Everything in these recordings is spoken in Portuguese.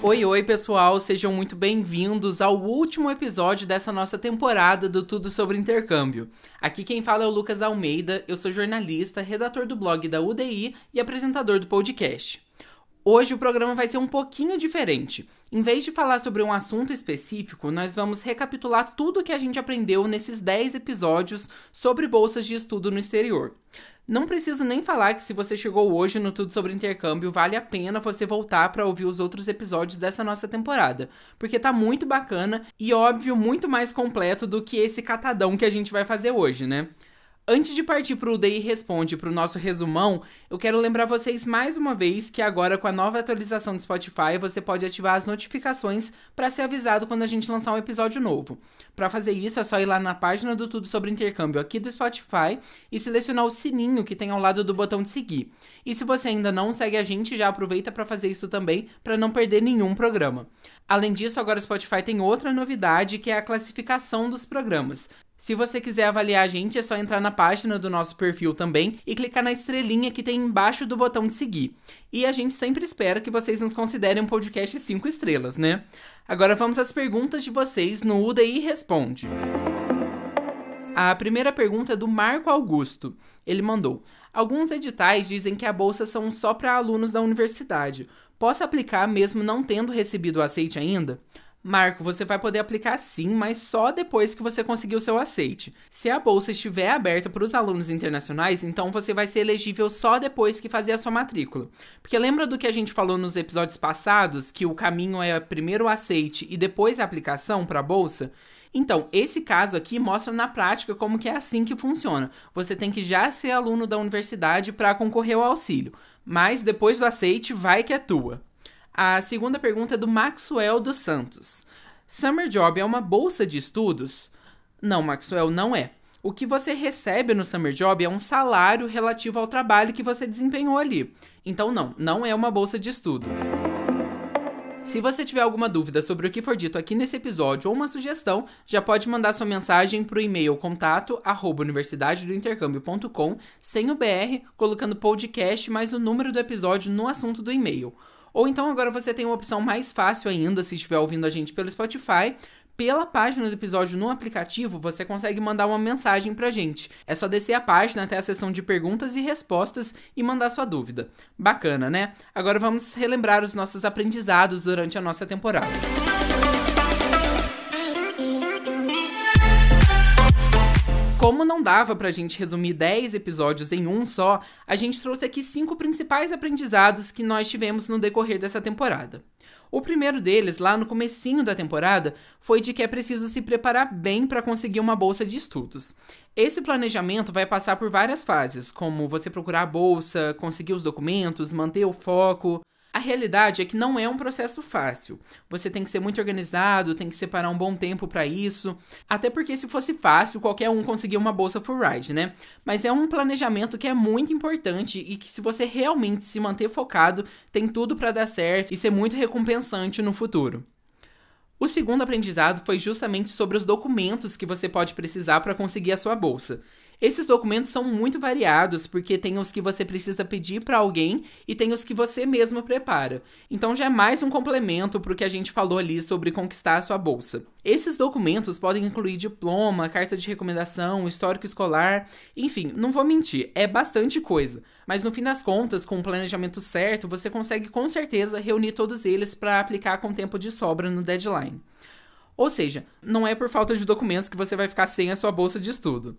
Oi, oi, pessoal, sejam muito bem-vindos ao último episódio dessa nossa temporada do Tudo sobre Intercâmbio. Aqui quem fala é o Lucas Almeida, eu sou jornalista, redator do blog da UDI e apresentador do podcast. Hoje o programa vai ser um pouquinho diferente. Em vez de falar sobre um assunto específico, nós vamos recapitular tudo o que a gente aprendeu nesses 10 episódios sobre bolsas de estudo no exterior. Não preciso nem falar que se você chegou hoje no Tudo sobre Intercâmbio, vale a pena você voltar para ouvir os outros episódios dessa nossa temporada, porque tá muito bacana e óbvio muito mais completo do que esse catadão que a gente vai fazer hoje, né? Antes de partir para o UDI Responde para o nosso resumão, eu quero lembrar vocês mais uma vez que agora com a nova atualização do Spotify você pode ativar as notificações para ser avisado quando a gente lançar um episódio novo. Para fazer isso é só ir lá na página do Tudo sobre Intercâmbio aqui do Spotify e selecionar o sininho que tem ao lado do botão de seguir. E se você ainda não segue a gente, já aproveita para fazer isso também para não perder nenhum programa. Além disso, agora o Spotify tem outra novidade que é a classificação dos programas. Se você quiser avaliar a gente, é só entrar na página do nosso perfil também e clicar na estrelinha que tem embaixo do botão de seguir. E a gente sempre espera que vocês nos considerem um podcast 5 estrelas, né? Agora vamos às perguntas de vocês no UDI Responde. A primeira pergunta é do Marco Augusto. Ele mandou: Alguns editais dizem que a bolsa são só para alunos da universidade. Posso aplicar mesmo não tendo recebido o aceite ainda? Marco, você vai poder aplicar sim, mas só depois que você conseguir o seu aceite. Se a bolsa estiver aberta para os alunos internacionais, então você vai ser elegível só depois que fazer a sua matrícula. Porque lembra do que a gente falou nos episódios passados, que o caminho é primeiro o aceite e depois a aplicação para a bolsa? Então, esse caso aqui mostra na prática como que é assim que funciona. Você tem que já ser aluno da universidade para concorrer ao auxílio, mas depois do aceite vai que é tua. A segunda pergunta é do Maxwell dos Santos. Summer Job é uma bolsa de estudos? Não, Maxwell, não é. O que você recebe no Summer Job é um salário relativo ao trabalho que você desempenhou ali. Então, não, não é uma bolsa de estudo. Se você tiver alguma dúvida sobre o que for dito aqui nesse episódio ou uma sugestão, já pode mandar sua mensagem para o e-mail contato arroba universidadedointercâmbio.com sem o BR, colocando podcast mais o número do episódio no assunto do e-mail. Ou então agora você tem uma opção mais fácil ainda, se estiver ouvindo a gente pelo Spotify. Pela página do episódio no aplicativo, você consegue mandar uma mensagem pra gente. É só descer a página até a seção de perguntas e respostas e mandar sua dúvida. Bacana, né? Agora vamos relembrar os nossos aprendizados durante a nossa temporada. Como não dava pra gente resumir 10 episódios em um só, a gente trouxe aqui cinco principais aprendizados que nós tivemos no decorrer dessa temporada. O primeiro deles, lá no comecinho da temporada, foi de que é preciso se preparar bem para conseguir uma bolsa de estudos. Esse planejamento vai passar por várias fases, como você procurar a bolsa, conseguir os documentos, manter o foco, a realidade é que não é um processo fácil. Você tem que ser muito organizado, tem que separar um bom tempo para isso. Até porque se fosse fácil, qualquer um conseguia uma bolsa full ride, né? Mas é um planejamento que é muito importante e que se você realmente se manter focado, tem tudo para dar certo e ser muito recompensante no futuro. O segundo aprendizado foi justamente sobre os documentos que você pode precisar para conseguir a sua bolsa. Esses documentos são muito variados, porque tem os que você precisa pedir para alguém e tem os que você mesmo prepara. Então já é mais um complemento para o que a gente falou ali sobre conquistar a sua bolsa. Esses documentos podem incluir diploma, carta de recomendação, histórico escolar, enfim, não vou mentir, é bastante coisa. Mas no fim das contas, com o planejamento certo, você consegue com certeza reunir todos eles para aplicar com tempo de sobra no deadline. Ou seja, não é por falta de documentos que você vai ficar sem a sua bolsa de estudo.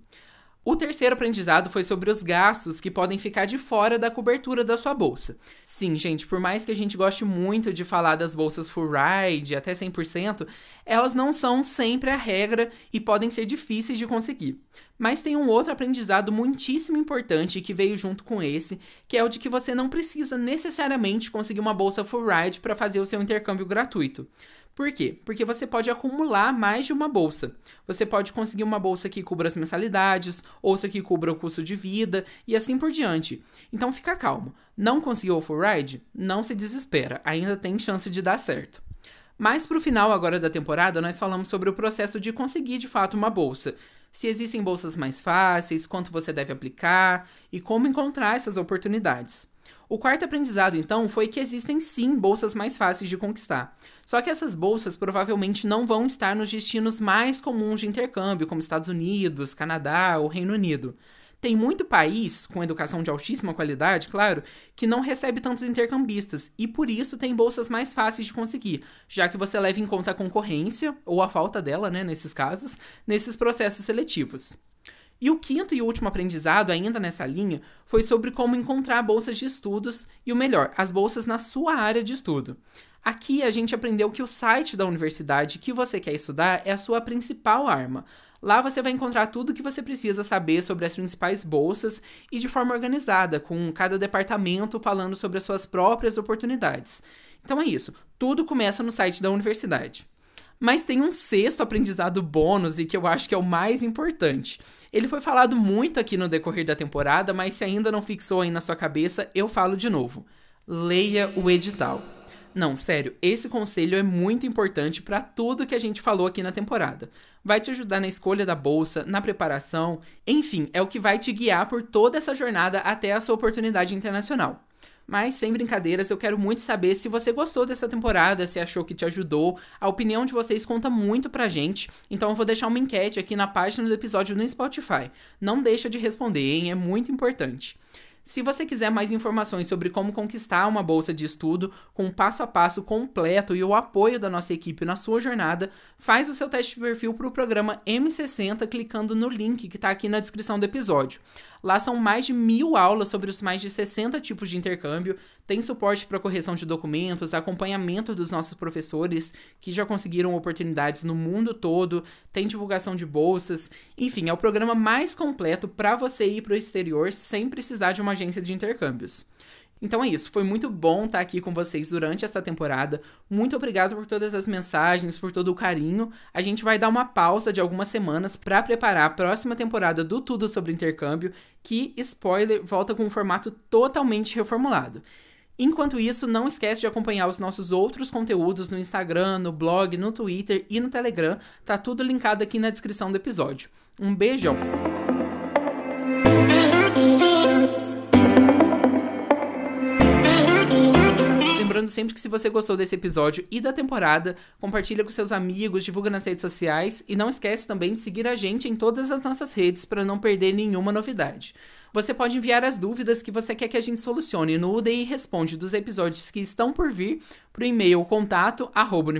O terceiro aprendizado foi sobre os gastos que podem ficar de fora da cobertura da sua bolsa. Sim, gente, por mais que a gente goste muito de falar das bolsas full ride até 100%, elas não são sempre a regra e podem ser difíceis de conseguir. Mas tem um outro aprendizado muitíssimo importante que veio junto com esse, que é o de que você não precisa necessariamente conseguir uma bolsa full ride para fazer o seu intercâmbio gratuito. Por quê? Porque você pode acumular mais de uma bolsa. Você pode conseguir uma bolsa que cubra as mensalidades, outra que cubra o custo de vida e assim por diante. Então fica calmo. Não conseguiu o full ride? Não se desespera, ainda tem chance de dar certo. Mais pro final agora da temporada, nós falamos sobre o processo de conseguir de fato uma bolsa. Se existem bolsas mais fáceis, quanto você deve aplicar e como encontrar essas oportunidades. O quarto aprendizado, então, foi que existem sim bolsas mais fáceis de conquistar. Só que essas bolsas provavelmente não vão estar nos destinos mais comuns de intercâmbio, como Estados Unidos, Canadá ou Reino Unido. Tem muito país, com educação de altíssima qualidade, claro, que não recebe tantos intercambistas e por isso tem bolsas mais fáceis de conseguir, já que você leva em conta a concorrência, ou a falta dela, né, nesses casos, nesses processos seletivos. E o quinto e último aprendizado, ainda nessa linha, foi sobre como encontrar bolsas de estudos e o melhor, as bolsas na sua área de estudo. Aqui a gente aprendeu que o site da universidade que você quer estudar é a sua principal arma. Lá você vai encontrar tudo o que você precisa saber sobre as principais bolsas e de forma organizada, com cada departamento falando sobre as suas próprias oportunidades. Então é isso, tudo começa no site da universidade. Mas tem um sexto aprendizado bônus e que eu acho que é o mais importante. Ele foi falado muito aqui no decorrer da temporada, mas se ainda não fixou aí na sua cabeça, eu falo de novo. Leia o edital. Não, sério, esse conselho é muito importante para tudo que a gente falou aqui na temporada. Vai te ajudar na escolha da bolsa, na preparação, enfim, é o que vai te guiar por toda essa jornada até a sua oportunidade internacional. Mas, sem brincadeiras, eu quero muito saber se você gostou dessa temporada, se achou que te ajudou. A opinião de vocês conta muito pra gente, então eu vou deixar uma enquete aqui na página do episódio no Spotify. Não deixa de responder, hein? É muito importante. Se você quiser mais informações sobre como conquistar uma bolsa de estudo, com um passo a passo completo e o apoio da nossa equipe na sua jornada, faz o seu teste de perfil para o programa M60 clicando no link que está aqui na descrição do episódio. Lá são mais de mil aulas sobre os mais de 60 tipos de intercâmbio, tem suporte para correção de documentos, acompanhamento dos nossos professores que já conseguiram oportunidades no mundo todo, tem divulgação de bolsas, enfim, é o programa mais completo para você ir para o exterior sem precisar de uma agência de intercâmbios. Então é isso, foi muito bom estar aqui com vocês durante essa temporada. Muito obrigado por todas as mensagens, por todo o carinho. A gente vai dar uma pausa de algumas semanas para preparar a próxima temporada do Tudo sobre Intercâmbio, que, spoiler, volta com um formato totalmente reformulado. Enquanto isso, não esquece de acompanhar os nossos outros conteúdos no Instagram, no blog, no Twitter e no Telegram. Tá tudo linkado aqui na descrição do episódio. Um beijão! Sempre que se você gostou desse episódio e da temporada, compartilha com seus amigos, divulga nas redes sociais e não esquece também de seguir a gente em todas as nossas redes para não perder nenhuma novidade. Você pode enviar as dúvidas que você quer que a gente solucione no UDI Responde dos episódios que estão por vir para o e-mail contato arroba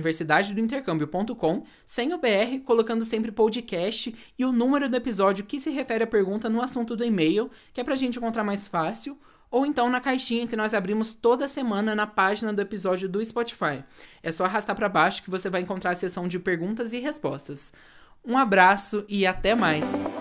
sem o BR, colocando sempre podcast e o número do episódio que se refere à pergunta no assunto do e-mail, que é para a gente encontrar mais fácil, ou então na caixinha que nós abrimos toda semana na página do episódio do Spotify. É só arrastar para baixo que você vai encontrar a seção de perguntas e respostas. Um abraço e até mais!